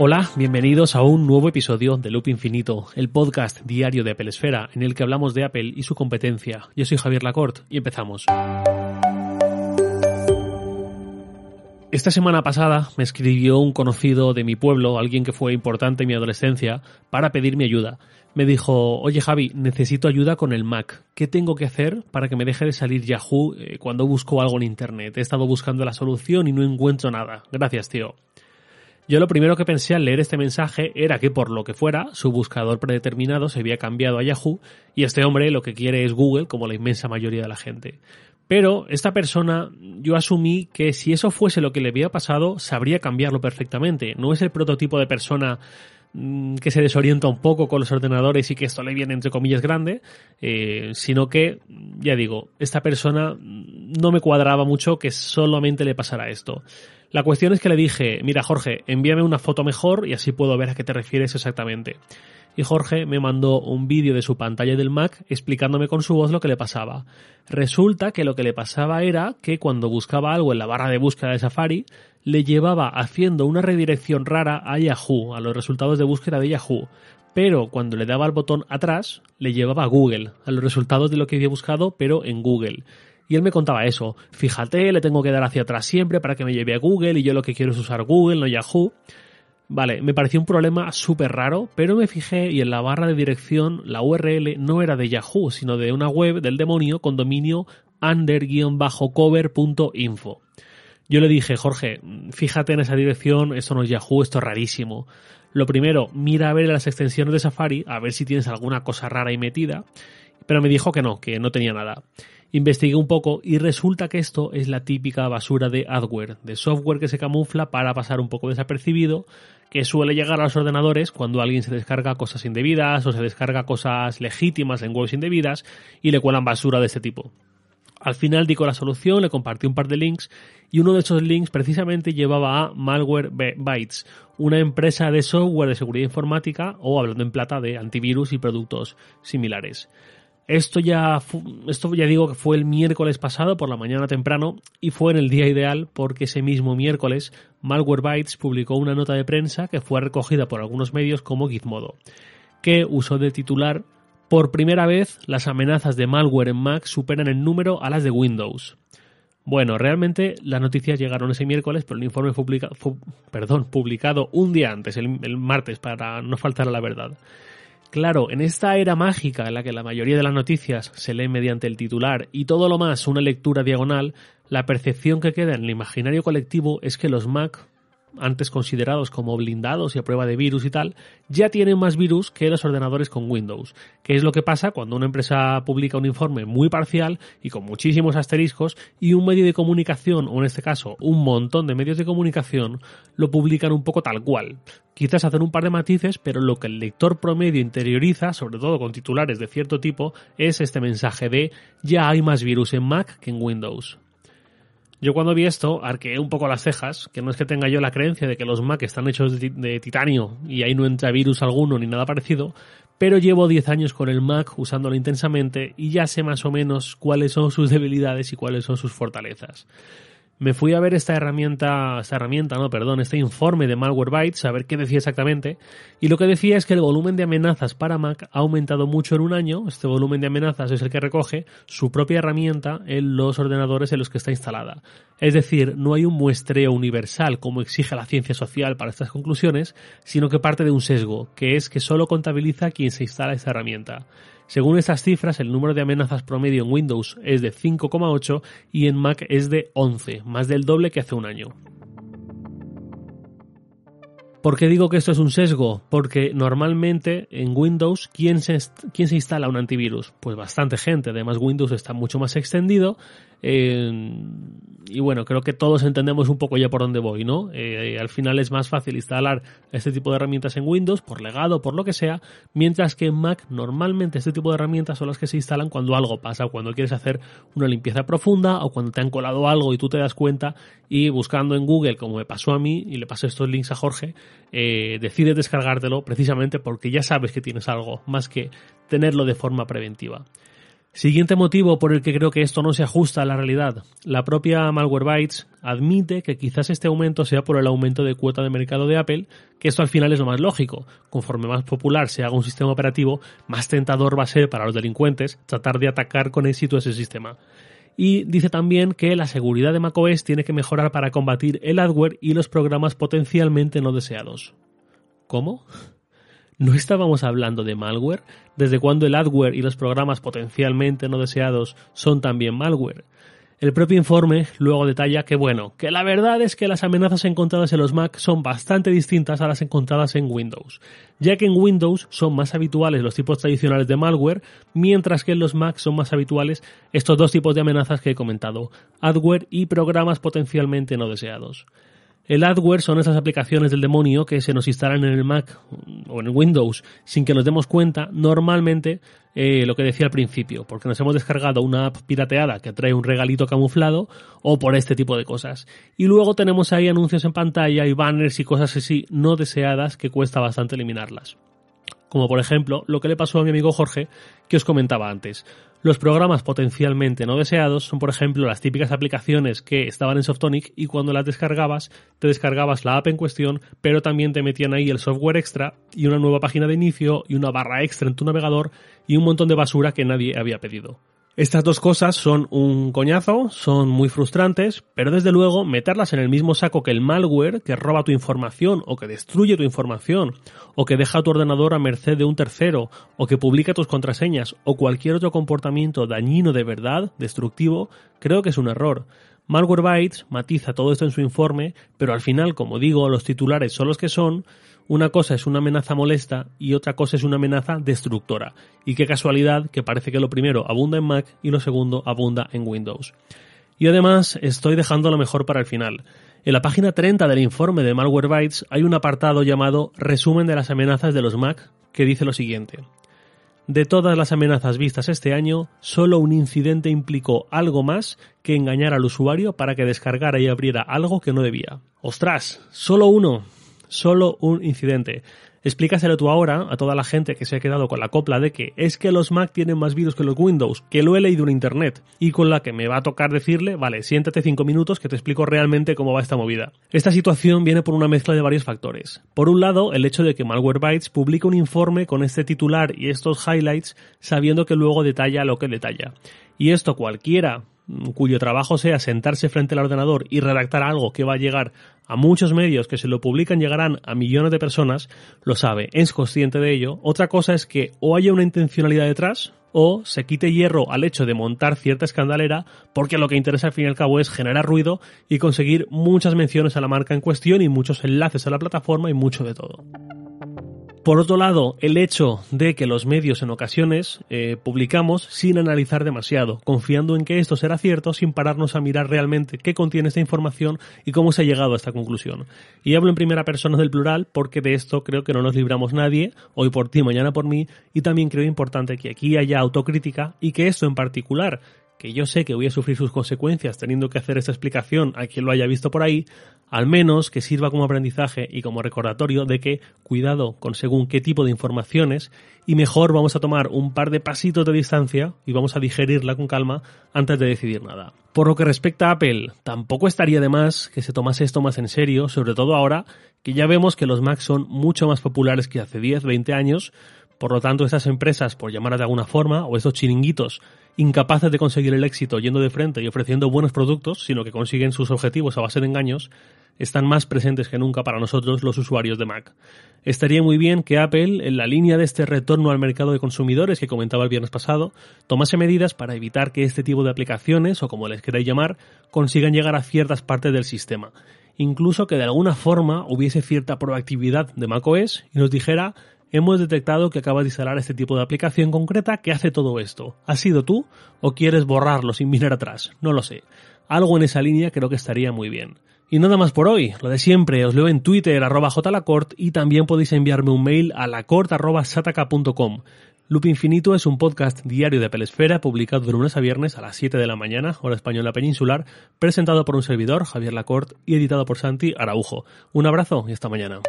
Hola, bienvenidos a un nuevo episodio de Loop Infinito, el podcast diario de Apple Esfera en el que hablamos de Apple y su competencia. Yo soy Javier Lacorte y empezamos. Esta semana pasada me escribió un conocido de mi pueblo, alguien que fue importante en mi adolescencia, para pedirme ayuda. Me dijo, oye Javi, necesito ayuda con el Mac. ¿Qué tengo que hacer para que me deje de salir Yahoo eh, cuando busco algo en Internet? He estado buscando la solución y no encuentro nada. Gracias, tío. Yo lo primero que pensé al leer este mensaje era que por lo que fuera, su buscador predeterminado se había cambiado a Yahoo y este hombre lo que quiere es Google como la inmensa mayoría de la gente. Pero esta persona, yo asumí que si eso fuese lo que le había pasado, sabría cambiarlo perfectamente. No es el prototipo de persona mm, que se desorienta un poco con los ordenadores y que esto le viene entre comillas grande, eh, sino que, ya digo, esta persona no me cuadraba mucho que solamente le pasara esto. La cuestión es que le dije, mira Jorge, envíame una foto mejor y así puedo ver a qué te refieres exactamente. Y Jorge me mandó un vídeo de su pantalla del Mac explicándome con su voz lo que le pasaba. Resulta que lo que le pasaba era que cuando buscaba algo en la barra de búsqueda de Safari, le llevaba haciendo una redirección rara a Yahoo, a los resultados de búsqueda de Yahoo. Pero cuando le daba al botón atrás, le llevaba a Google, a los resultados de lo que había buscado, pero en Google. Y él me contaba eso. Fíjate, le tengo que dar hacia atrás siempre para que me lleve a Google y yo lo que quiero es usar Google, no Yahoo. Vale, me pareció un problema súper raro, pero me fijé y en la barra de dirección la URL no era de Yahoo, sino de una web del demonio con dominio under-cover.info. Yo le dije, Jorge, fíjate en esa dirección, esto no es Yahoo, esto es rarísimo. Lo primero, mira a ver las extensiones de Safari, a ver si tienes alguna cosa rara y metida, pero me dijo que no, que no tenía nada. Investigué un poco y resulta que esto es la típica basura de adware, de software que se camufla para pasar un poco desapercibido, que suele llegar a los ordenadores cuando alguien se descarga cosas indebidas o se descarga cosas legítimas en webs indebidas y le cuelan basura de este tipo. Al final di con la solución, le compartí un par de links y uno de esos links precisamente llevaba a Malware Bytes, una empresa de software de seguridad informática o hablando en plata de antivirus y productos similares. Esto ya, esto ya digo que fue el miércoles pasado por la mañana temprano y fue en el día ideal porque ese mismo miércoles Malwarebytes publicó una nota de prensa que fue recogida por algunos medios como Gizmodo, que usó de titular por primera vez las amenazas de malware en Mac superan en número a las de Windows. Bueno, realmente las noticias llegaron ese miércoles, pero el informe fue, perdón, publicado un día antes, el martes, para no faltar a la verdad. Claro, en esta era mágica en la que la mayoría de las noticias se leen mediante el titular y todo lo más una lectura diagonal, la percepción que queda en el imaginario colectivo es que los Mac antes considerados como blindados y a prueba de virus y tal, ya tienen más virus que los ordenadores con Windows, que es lo que pasa cuando una empresa publica un informe muy parcial y con muchísimos asteriscos y un medio de comunicación, o en este caso un montón de medios de comunicación, lo publican un poco tal cual. Quizás hacen un par de matices, pero lo que el lector promedio interioriza, sobre todo con titulares de cierto tipo, es este mensaje de ya hay más virus en Mac que en Windows. Yo cuando vi esto arqueé un poco las cejas, que no es que tenga yo la creencia de que los Mac están hechos de, titanio y ahí no entra virus alguno ni nada parecido, pero llevo 10 años con el Mac usándolo intensamente y ya sé más o menos cuáles son sus debilidades y cuáles son sus fortalezas me fui a ver esta herramienta, esta herramienta, no, perdón, este informe de Malwarebytes, a ver qué decía exactamente, y lo que decía es que el volumen de amenazas para Mac ha aumentado mucho en un año, este volumen de amenazas es el que recoge su propia herramienta en los ordenadores en los que está instalada. Es decir, no hay un muestreo universal como exige la ciencia social para estas conclusiones, sino que parte de un sesgo, que es que solo contabiliza quien se instala esta herramienta. Según estas cifras, el número de amenazas promedio en Windows es de 5,8 y en Mac es de 11, más del doble que hace un año. ¿Por qué digo que esto es un sesgo? Porque normalmente en Windows, ¿quién se, ¿quién se instala un antivirus? Pues bastante gente. Además, Windows está mucho más extendido y bueno, creo que todos entendemos un poco ya por dónde voy, ¿no? Eh, al final es más fácil instalar este tipo de herramientas en Windows, por legado, por lo que sea, mientras que en Mac normalmente este tipo de herramientas son las que se instalan cuando algo pasa, cuando quieres hacer una limpieza profunda o cuando te han colado algo y tú te das cuenta y buscando en Google, como me pasó a mí y le pasé estos links a Jorge, eh, decides descargártelo precisamente porque ya sabes que tienes algo, más que tenerlo de forma preventiva. Siguiente motivo por el que creo que esto no se ajusta a la realidad. La propia Malwarebytes admite que quizás este aumento sea por el aumento de cuota de mercado de Apple, que esto al final es lo más lógico. Conforme más popular se haga un sistema operativo, más tentador va a ser para los delincuentes tratar de atacar con éxito ese sistema. Y dice también que la seguridad de macOS tiene que mejorar para combatir el adware y los programas potencialmente no deseados. ¿Cómo? ¿No estábamos hablando de malware? ¿Desde cuándo el adware y los programas potencialmente no deseados son también malware? El propio informe luego detalla que bueno, que la verdad es que las amenazas encontradas en los Mac son bastante distintas a las encontradas en Windows, ya que en Windows son más habituales los tipos tradicionales de malware, mientras que en los Mac son más habituales estos dos tipos de amenazas que he comentado, adware y programas potencialmente no deseados. El adware son esas aplicaciones del demonio que se nos instalan en el Mac o en el Windows sin que nos demos cuenta, normalmente eh, lo que decía al principio, porque nos hemos descargado una app pirateada que trae un regalito camuflado o por este tipo de cosas. Y luego tenemos ahí anuncios en pantalla y banners y cosas así no deseadas que cuesta bastante eliminarlas como por ejemplo lo que le pasó a mi amigo Jorge que os comentaba antes. Los programas potencialmente no deseados son por ejemplo las típicas aplicaciones que estaban en Softonic y cuando las descargabas te descargabas la app en cuestión pero también te metían ahí el software extra y una nueva página de inicio y una barra extra en tu navegador y un montón de basura que nadie había pedido. Estas dos cosas son un coñazo, son muy frustrantes, pero desde luego meterlas en el mismo saco que el malware que roba tu información o que destruye tu información o que deja tu ordenador a merced de un tercero o que publica tus contraseñas o cualquier otro comportamiento dañino de verdad, destructivo, creo que es un error. Malwarebytes matiza todo esto en su informe, pero al final, como digo, los titulares son los que son, una cosa es una amenaza molesta y otra cosa es una amenaza destructora. Y qué casualidad que parece que lo primero abunda en Mac y lo segundo abunda en Windows. Y además estoy dejando lo mejor para el final. En la página 30 del informe de Malwarebytes hay un apartado llamado Resumen de las amenazas de los Mac que dice lo siguiente. De todas las amenazas vistas este año, solo un incidente implicó algo más que engañar al usuario para que descargara y abriera algo que no debía. ¡Ostras! Solo uno solo un incidente. Explícaselo tú ahora a toda la gente que se ha quedado con la copla de que es que los Mac tienen más virus que los Windows, que lo he leído en internet, y con la que me va a tocar decirle, vale, siéntate cinco minutos que te explico realmente cómo va esta movida. Esta situación viene por una mezcla de varios factores. Por un lado, el hecho de que Malwarebytes publica un informe con este titular y estos highlights sabiendo que luego detalla lo que detalla. Y esto cualquiera cuyo trabajo sea sentarse frente al ordenador y redactar algo que va a llegar a muchos medios que se lo publican llegarán a millones de personas, lo sabe, es consciente de ello. Otra cosa es que o haya una intencionalidad detrás, o se quite hierro al hecho de montar cierta escandalera porque lo que interesa al fin y al cabo es generar ruido y conseguir muchas menciones a la marca en cuestión y muchos enlaces a la plataforma y mucho de todo. Por otro lado, el hecho de que los medios en ocasiones eh, publicamos sin analizar demasiado, confiando en que esto será cierto sin pararnos a mirar realmente qué contiene esta información y cómo se ha llegado a esta conclusión. Y hablo en primera persona del plural porque de esto creo que no nos libramos nadie, hoy por ti, mañana por mí, y también creo importante que aquí haya autocrítica y que esto en particular que yo sé que voy a sufrir sus consecuencias teniendo que hacer esta explicación a quien lo haya visto por ahí, al menos que sirva como aprendizaje y como recordatorio de que cuidado con según qué tipo de informaciones y mejor vamos a tomar un par de pasitos de distancia y vamos a digerirla con calma antes de decidir nada. Por lo que respecta a Apple, tampoco estaría de más que se tomase esto más en serio, sobre todo ahora que ya vemos que los Macs son mucho más populares que hace 10, 20 años, por lo tanto estas empresas, por llamarlas de alguna forma, o estos chiringuitos incapaces de conseguir el éxito yendo de frente y ofreciendo buenos productos, sino que consiguen sus objetivos a base de engaños, están más presentes que nunca para nosotros los usuarios de Mac. Estaría muy bien que Apple, en la línea de este retorno al mercado de consumidores que comentaba el viernes pasado, tomase medidas para evitar que este tipo de aplicaciones, o como les queráis llamar, consigan llegar a ciertas partes del sistema. Incluso que de alguna forma hubiese cierta proactividad de macOS y nos dijera hemos detectado que acabas de instalar este tipo de aplicación concreta que hace todo esto. ¿Has sido tú o quieres borrarlo sin mirar atrás? No lo sé. Algo en esa línea creo que estaría muy bien. Y nada más por hoy, lo de siempre, os leo en Twitter arroba jlacort y también podéis enviarme un mail a lacort arroba sataka.com. Loop Infinito es un podcast diario de Pelesfera publicado de lunes a viernes a las 7 de la mañana, hora española peninsular, presentado por un servidor, Javier Lacort, y editado por Santi Araujo. Un abrazo y hasta mañana.